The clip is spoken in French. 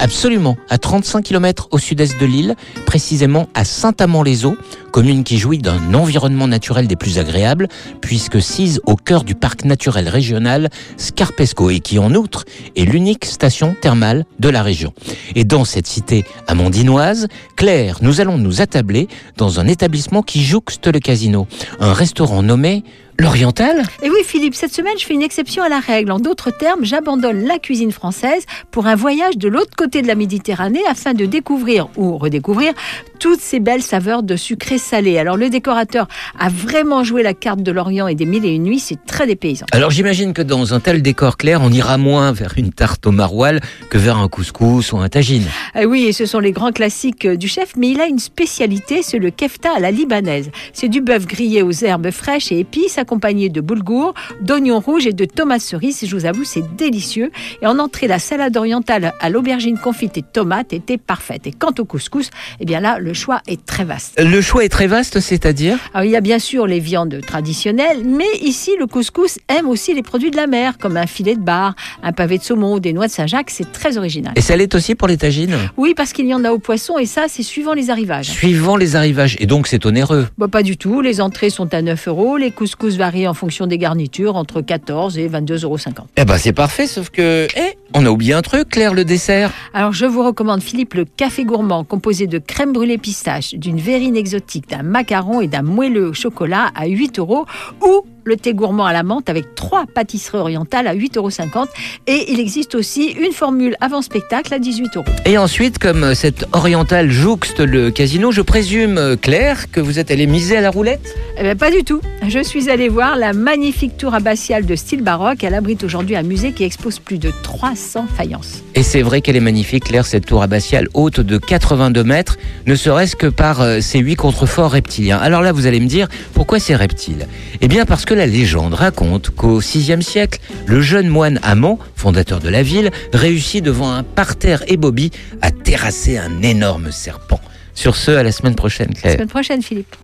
Absolument, à 35 km au sud-est de l'île, précisément à Saint-Amand-les-Eaux, commune qui jouit d'un environnement naturel des plus agréables, puisque sise au cœur du parc naturel régional Scarpesco et qui en outre est l'unique station thermale de la région. Et dans cette cité amandinoise, Claire, nous allons nous attabler dans un établissement qui jouxte le casino, un restaurant nommé L'Oriental Et oui, Philippe, cette semaine, je fais une exception à la règle. En d'autres termes, j'abandonne la cuisine française pour un voyage de l'autre côté de la Méditerranée afin de découvrir ou redécouvrir toutes ces belles saveurs de sucré salé. Alors, le décorateur a vraiment joué la carte de l'Orient et des mille et une nuits. C'est très dépaysant. Alors, j'imagine que dans un tel décor clair, on ira moins vers une tarte au maroilles que vers un couscous ou un tagine. Ah oui, et ce sont les grands classiques du chef, mais il a une spécialité, c'est le kefta à la libanaise. C'est du bœuf grillé aux herbes fraîches et épices accompagné de boulgour, d'oignons rouges et de tomates cerises. Je vous avoue, c'est délicieux. Et en entrée, la salade orientale à l'aubergine confite et tomate était parfaite. Et quant au couscous, eh bien là, le choix est très vaste. Le choix est très vaste, c'est-à-dire Alors, il y a bien sûr les viandes traditionnelles, mais ici, le couscous aime aussi les produits de la mer, comme un filet de bar, un pavé de saumon ou des noix de Saint-Jacques. C'est très original. Et ça l'est aussi pour les tagines Oui, parce qu'il y en a au poisson, et ça, c'est suivant les arrivages. Suivant les arrivages. Et donc, c'est onéreux Bah, pas du tout. Les entrées sont à 9 euros, les couscous varient en fonction des garnitures entre 14 et 22,50 euros. Eh ben, c'est parfait, sauf que... Eh, on a oublié un truc, Claire, le dessert. Alors je vous recommande Philippe le café gourmand composé de crème brûlée d'une verrine exotique, d'un macaron et d'un moelleux au chocolat à 8 euros ou le thé gourmand à la menthe avec trois pâtisseries orientales à 8,50 euros. Et il existe aussi une formule avant spectacle à 18 euros. Et ensuite, comme cette orientale jouxte le casino, je présume, Claire, que vous êtes allée miser à la roulette? Eh bien, pas du tout. Je suis allée voir la magnifique tour abbatiale de style baroque. Elle abrite aujourd'hui un musée qui expose plus de 300 faïences. Et c'est vrai qu'elle est magnifique, Claire, cette tour abbatiale haute de 82 mètres, ne serait-ce que par euh, ses huit contreforts reptiliens. Alors là, vous allez me dire, pourquoi ces reptiles Eh bien, parce que la légende raconte qu'au VIe siècle, le jeune moine Amand, fondateur de la ville, réussit devant un parterre ébobie à terrasser un énorme serpent. Sur ce, à la semaine prochaine, La Claire. semaine prochaine, Philippe.